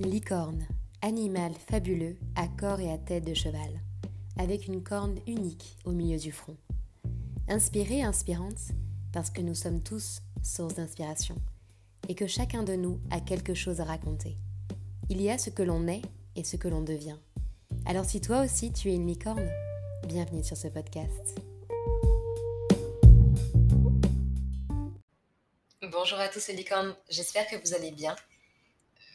Licorne, animal fabuleux à corps et à tête de cheval, avec une corne unique au milieu du front. Inspirée inspirante, parce que nous sommes tous source d'inspiration, et que chacun de nous a quelque chose à raconter. Il y a ce que l'on est et ce que l'on devient. Alors si toi aussi tu es une licorne, bienvenue sur ce podcast. Bonjour à tous les licornes, j'espère que vous allez bien.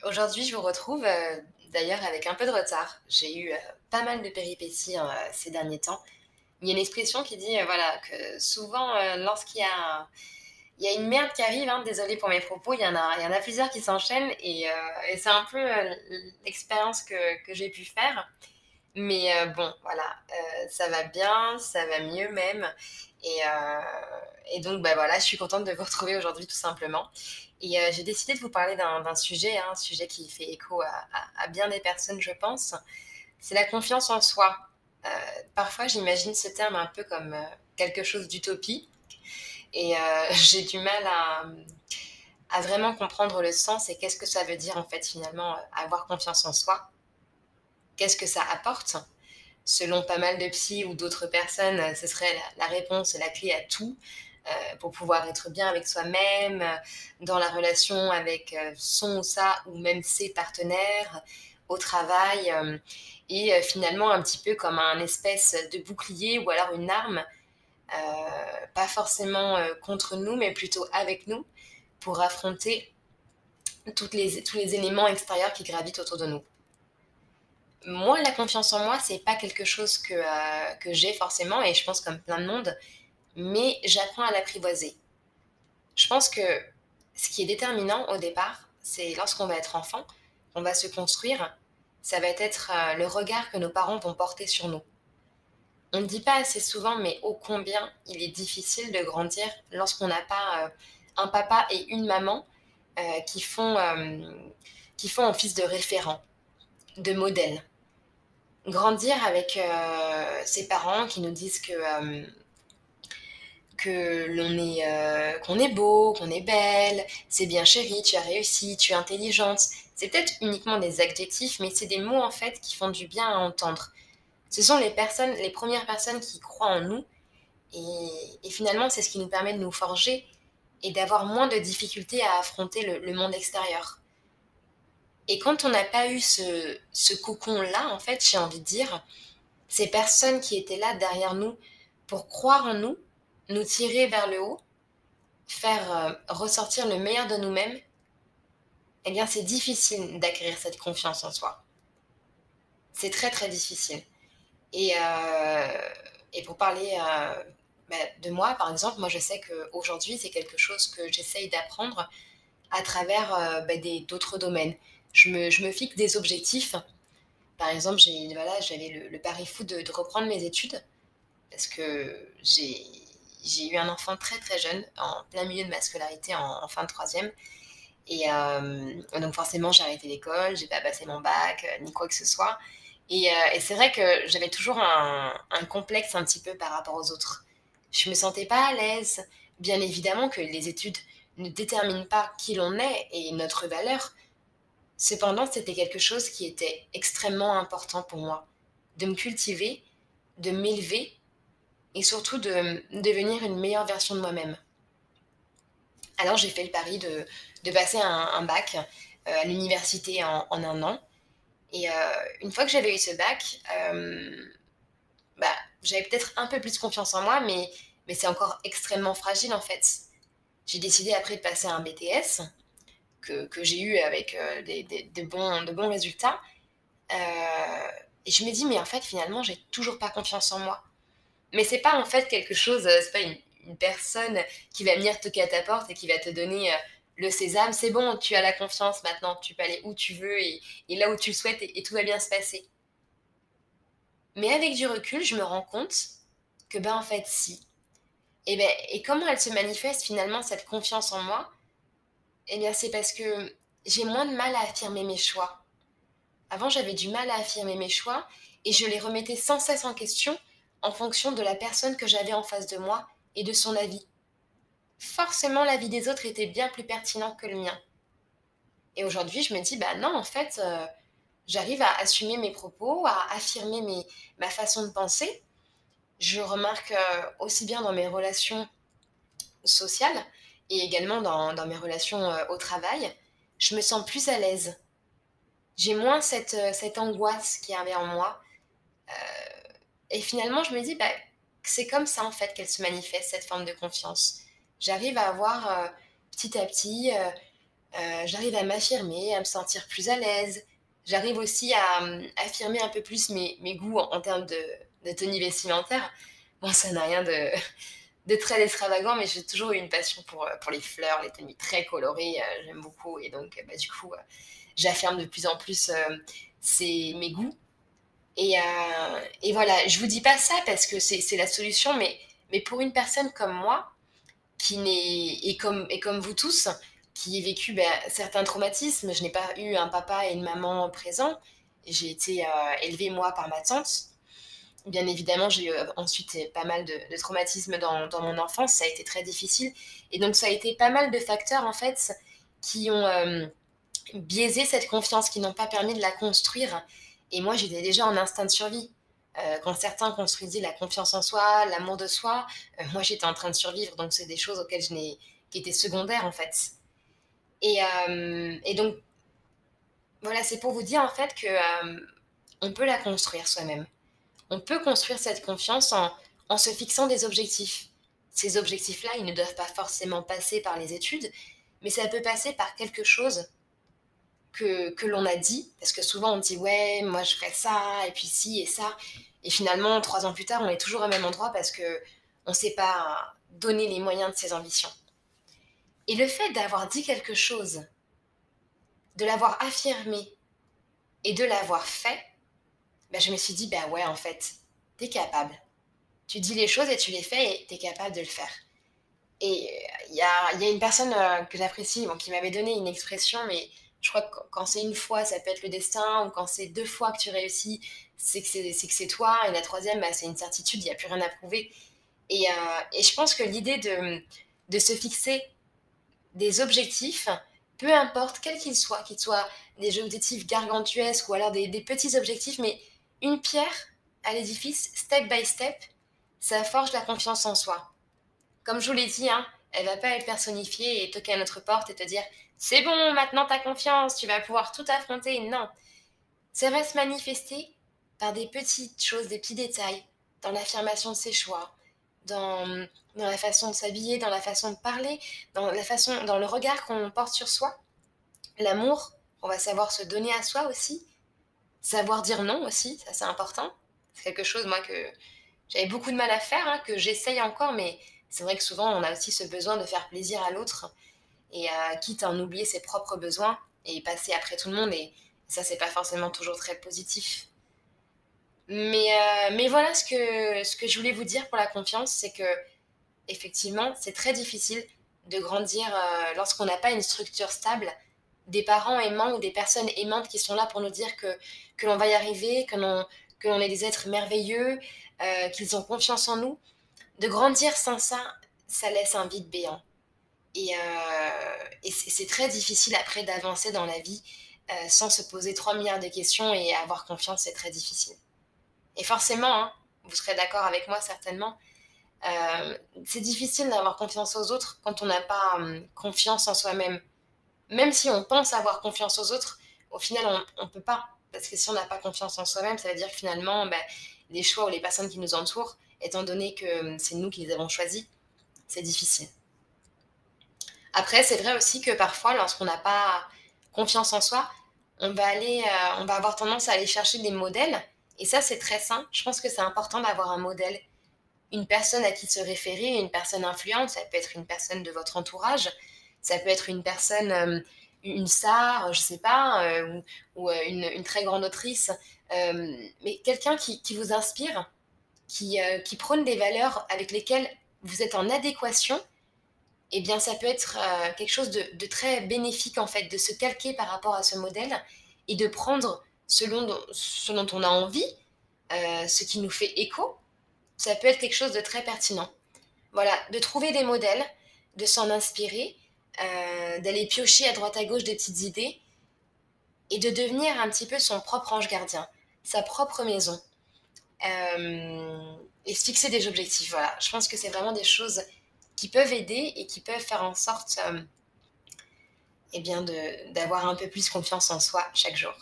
Aujourd'hui je vous retrouve euh, d'ailleurs avec un peu de retard. J'ai eu euh, pas mal de péripéties hein, ces derniers temps. Il y a une expression qui dit euh, voilà, que souvent lorsqu'il y a il y a une merde qui arrive, hein, désolé pour mes propos, il y en a, il y en a plusieurs qui s'enchaînent et, et c'est un peu l'expérience que, que j'ai pu faire. Mais euh, bon, voilà, euh, ça va bien, ça va mieux même. Et, euh, et, donc, bah, voilà, je suis contente de vous retrouver aujourd'hui tout simplement. Et j'ai décidé de vous parler d'un sujet, hein, un sujet qui fait écho à, à, bien des personnes, je pense. C'est la confiance en soi. parfois, j'imagine ce terme un peu comme quelque chose d'utopie. Et j'ai du mal à, à vraiment comprendre le sens et qu'est-ce que ça veut dire en fait finalement avoir confiance en soi qu'est-ce que ça apporte. Selon pas mal de psy ou d'autres personnes, ce serait la, réponse, la clé à tout euh, pour pouvoir être bien avec soi-même, dans la relation avec euh, son ou sa ou même ses partenaires, au travail, euh, et finalement un petit peu comme un espèce de bouclier ou alors une arme, pas forcément contre nous, mais plutôt avec nous, pour affronter tous les éléments extérieurs qui gravitent autour de nous moi, la confiance en moi, c'est pas quelque chose que, euh, que j'ai forcément, et je pense comme plein de monde, mais j'apprends à l'apprivoiser. Je pense que ce qui est déterminant au départ, c'est lorsqu'on va être enfant, on va se construire, ça va être euh, le regard que nos parents vont porter sur nous. On ne dit pas assez souvent, mais ô combien il est difficile de grandir lorsqu'on n'a pas euh, un papa et une maman qui, font, qui font office de référent, de modèle grandir avec euh, ses parents qui nous disent que euh, que l'on est euh, qu'on est beau, qu'on est belle, c'est bien chérie, tu as réussi, tu es intelligente. C'est peut-être uniquement des adjectifs, mais c'est des mots en fait qui font du bien à entendre. Ce sont les personnes, les premières personnes qui croient en nous, et, finalement c'est ce qui nous permet de nous forger et d'avoir moins de difficultés à affronter le monde extérieur. Et quand on n'a pas eu ce, ce cocon-là, en fait, j'ai envie de dire, ces personnes qui étaient là derrière nous pour croire en nous, nous tirer vers le haut, faire euh, ressortir le meilleur de nous-mêmes, eh bien c'est difficile d'acquérir cette confiance en soi. C'est très très difficile. Et, euh, et pour parler euh, bah, de moi, par exemple, moi je sais qu'aujourd'hui c'est quelque chose que j'essaye d'apprendre à travers bah, d'autres domaines je me, fixe des objectifs. Par exemple, j'avais le, pari fou de, reprendre mes études parce que j'ai, eu un enfant très très jeune, en plein milieu de ma scolarité, en, fin de troisième. Et euh, donc forcément, j'ai arrêté l'école, j'ai pas passé mon bac, euh, ni quoi que ce soit. Et, euh, et c'est vrai que j'avais toujours un, un, complexe un petit peu par rapport aux autres. Je me sentais pas à l'aise. Bien évidemment que les études ne déterminent pas qui l'on est et notre valeur, Cependant, c'était quelque chose qui était extrêmement important pour moi, de me cultiver, de m'élever et surtout de devenir une meilleure version de moi-même. Alors j'ai fait le pari de, de passer un, bac euh, à l'université en, un an. Et euh, une fois que j'avais eu ce bac, euh, bah, j'avais peut-être un peu plus confiance en moi, mais, mais c'est encore extrêmement fragile en fait. J'ai décidé après de passer un BTS que, que j'ai eu avec euh, des, des, de, bons, de bons résultats. Euh, et je me dis, mais en fait, finalement, j'ai toujours pas confiance en moi. Mais c'est pas en fait quelque chose, euh, c'est pas une, une, personne qui va venir toquer à ta porte et qui va te donner le sésame, c'est bon, tu as la confiance maintenant, tu peux aller où tu veux et, et là où tu le souhaites et, et, tout va bien se passer. Mais avec du recul, je me rends compte que ben en fait si. Et, ben, et comment elle se manifeste finalement cette confiance en moi eh bien, c'est parce que j'ai moins de mal à affirmer mes choix. Avant, j'avais du mal à affirmer mes choix et je les remettais sans cesse en question en fonction de la personne que j'avais en face de moi et de son avis. Forcément, l'avis des autres était bien plus pertinent que le mien. Et aujourd'hui, je me dis, bah non, en fait, euh, j'arrive à assumer mes propos, à affirmer mes, ma façon de penser. Je remarque euh, aussi bien dans mes relations sociales et également dans, mes relations euh, au travail, je me sens plus à l'aise. J'ai moins cette, cette angoisse qui avait en moi. et finalement, je me dis, bah, c'est comme ça en fait qu'elle se manifeste, cette forme de confiance. J'arrive à avoir petit à petit euh, j'arrive à m'affirmer, à me sentir plus à l'aise. J'arrive aussi à, euh, affirmer un peu plus mes, mes goûts en, termes de, de, tenue vestimentaire. Bon, ça n'a rien de, très extravagant, mais j'ai toujours eu une passion pour, euh, pour les fleurs, les tenues très colorées. J'aime beaucoup. Et donc, bah, du coup, j'affirme de plus en plus c'est mes goûts. Et, et, voilà, je vous dis pas ça parce que c'est la solution, mais, mais pour une personne comme moi, qui n'est, et comme, et comme vous tous, qui ai vécu ben, certains traumatismes. Je n'ai pas eu un papa et une maman présents. J'ai été euh, élevée, moi, par ma tante. Bien évidemment, j'ai eu euh, ensuite pas mal de, traumatismes dans, mon enfance. Ça a été très difficile. Et donc, ça a été pas mal de facteurs, en fait, qui ont euh, biaisé cette confiance, qui n'ont pas permis de la construire. Et moi, j'étais déjà en instinct de survie. quand certains construisaient la confiance en soi, l'amour de soi, moi, j'étais en train de survivre. Donc, c'est des choses auxquelles je n'ai qui étaient secondaires, en fait. Et, euh, et donc, voilà, c'est pour vous dire en fait que euh, on peut la construire soi-même. On peut construire cette confiance en, en se fixant des objectifs. Ces objectifs-là, ils ne doivent pas forcément passer par les études, mais ça peut passer par quelque chose que, que l'on a dit, parce que souvent on dit ouais, moi je ferais ça, et puis ci et ça, et finalement trois ans plus tard, on est toujours au même endroit parce que on ne sait pas donner les moyens de ses ambitions. Et le fait d'avoir dit quelque chose, de l'avoir affirmé et de l'avoir fait, ben je me suis dit, ben ouais, en fait, t'es capable. Tu dis les choses et tu les fais et t'es capable de le faire. Et il y a, y a, une personne euh, que j'apprécie qui m'avait donné une expression, mais je crois que quand c'est une fois, ça peut être le destin, ou quand c'est deux fois que tu réussis, c'est que c'est toi, et la troisième, bah, c'est une certitude, il n'y a plus rien à prouver. Et, euh, et je pense que l'idée de, de se fixer des objectifs, peu importe quels qu'ils soient, qu'ils soient des objectifs gargantuesques ou alors des, petits objectifs, mais une pierre à l'édifice, step by step, ça forge la confiance en soi. Comme je vous l'ai dit, hein, elle va pas être personnifiée et toquer à notre porte et te dire c'est bon, maintenant t'as confiance, tu vas pouvoir tout affronter. Non. Ça va se manifester par des petites choses, des petits détails, dans l'affirmation de ses choix, dans, dans la façon de s'habiller, dans la façon de parler, dans, la façon, dans le regard qu'on porte sur soi. L'amour, on va savoir se donner à soi aussi. Savoir dire non aussi, ça c'est important. C'est quelque chose, moi, que j'avais beaucoup de mal à faire, hein, que j'essaye encore, mais c'est vrai que souvent on a aussi ce besoin de faire plaisir à l'autre et quitte à en oublier ses propres besoins et passer après tout le monde et ça c'est pas forcément toujours très positif. Mais, euh, mais voilà ce que, ce que je voulais vous dire pour la confiance, c'est que effectivement, c'est très difficile de grandir euh, lorsqu'on n'a pas une structure stable, des parents aimants ou des personnes aimantes qui sont là pour nous dire que, que l'on va y arriver, que l'on, que l'on est des êtres merveilleux, euh, qu'ils ont confiance en nous. De grandir sans ça, ça laisse un vide béant. Et, et c'est, très difficile après d'avancer dans la vie sans se poser 3 milliards de questions et avoir confiance, c'est très difficile. Et forcément, hein, vous serez d'accord avec moi certainement, euh, c'est difficile d'avoir confiance aux autres quand on n'a pas hum, confiance en soi-même. Même si on pense avoir confiance aux autres, au final, on ne peut pas. Parce que si on n'a pas confiance en soi-même, ça veut dire que finalement, ben, les choix ou les personnes qui nous entourent, étant donné que hum, c'est nous qui les avons choisis, c'est difficile. Après, c'est vrai aussi que parfois, lorsqu'on n'a pas confiance en soi, on va, aller, euh, on va avoir tendance à aller chercher des modèles et ça, c'est très sain. Je pense que c'est important d'avoir un modèle, une personne à qui se référer, une personne influente. Ça peut être une personne de votre entourage, ça peut être une personne, euh, une star, je sais pas, euh, ou, euh, une, très grande autrice, mais quelqu'un qui, vous inspire, qui, prône des valeurs avec lesquelles vous êtes en adéquation. Eh bien, ça peut être quelque chose de, très bénéfique en fait, de se calquer par rapport à ce modèle et de prendre selon ce dont on a envie, ce qui nous fait écho, ça peut être quelque chose de très pertinent. Voilà, de trouver des modèles, de s'en inspirer, euh, d'aller piocher à droite à gauche des petites idées et de devenir un petit peu son propre ange gardien, sa propre maison. Euh, et se fixer des objectifs. Voilà, je pense que c'est vraiment des choses qui peuvent aider et qui peuvent faire en sorte euh, eh bien d'avoir un peu plus confiance en soi chaque jour.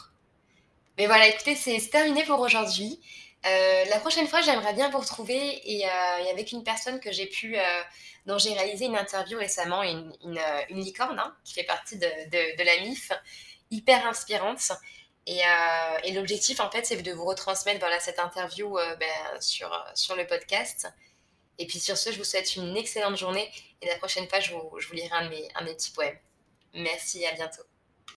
Mais voilà, écoutez, c'est terminé pour aujourd'hui. Euh, la prochaine fois, j'aimerais bien vous retrouver et, avec une personne que j'ai pu, dont j'ai réalisé une interview récemment, une, licorne hein, qui fait partie de, la MIF, hyper inspirante. Euh, et, l'objectif, en fait, c'est de vous retransmettre voilà, cette interview euh, ben, sur, le podcast. Et puis sur ce, je vous souhaite une excellente journée. Et la prochaine fois, je vous, je vous lirai un de, mes, un de mes petits poèmes. Merci, à bientôt.